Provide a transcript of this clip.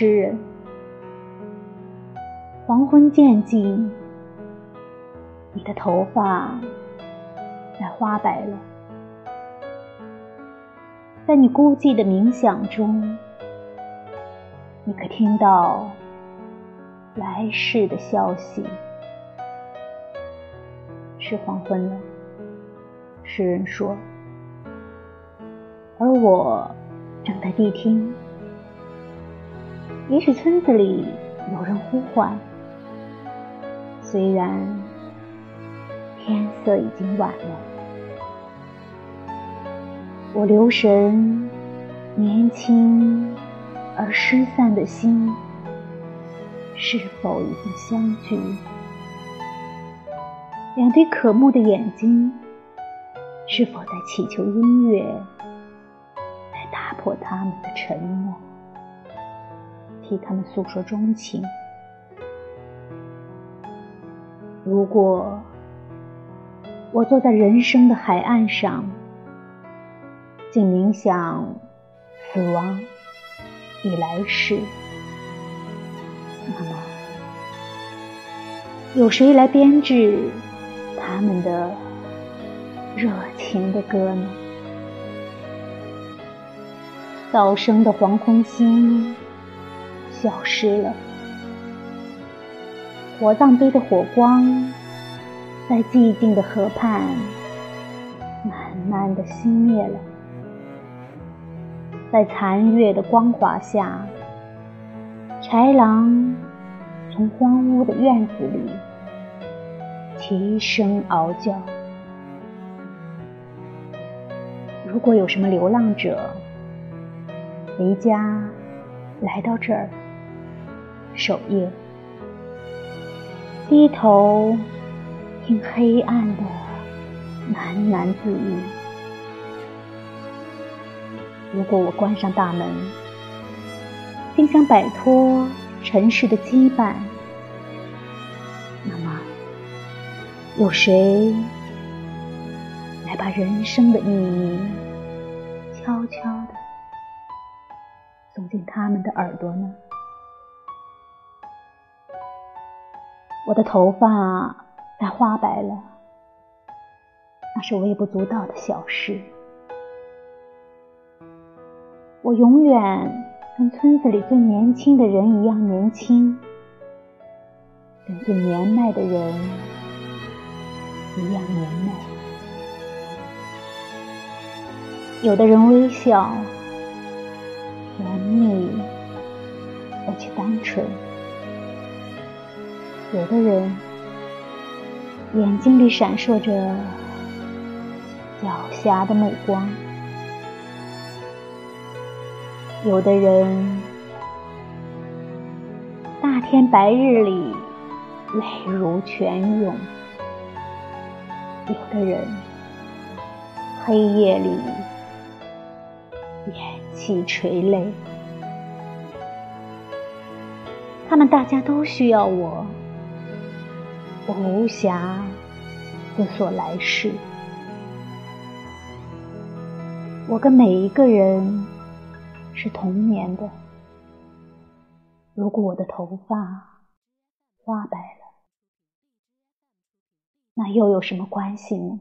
诗人。黄昏渐近，你的头发在花白了，在你孤寂的冥想中，你可听到来世的消息？是黄昏了，诗人说，而我正在谛听。也许村子里有人呼唤，虽然天色已经晚了。我留神年轻而失散的心，是否已经相聚？两对可慕的眼睛，是否在祈求音乐来打破他们的沉默？替他们诉说衷情。如果我坐在人生的海岸上，静冥想死亡与来世，那么有谁来编制他们的热情的歌呢？早生的黄昏心。消失了，火葬堆的火光在寂静的河畔慢慢的熄灭了，在残月的光华下，豺狼从荒芜的院子里齐声嗷叫。如果有什么流浪者离家来到这儿，守夜，低头听黑暗的喃喃自语。如果我关上大门，并想摆脱尘世的羁绊，那么有谁来把人生的秘密悄悄地送进他们的耳朵呢？我的头发该花白了，那是微不足道的小事。我永远跟村子里最年轻的人一样年轻，跟最年迈的人一样年迈。有的人微笑，甜蜜而且单纯。有的人眼睛里闪烁着狡黠的目光，有的人大天白日里泪如泉涌，有的人黑夜里咽气垂泪，他们大家都需要我。我无暇思索来世，我跟每一个人是同年的。如果我的头发花白了，那又有什么关系呢？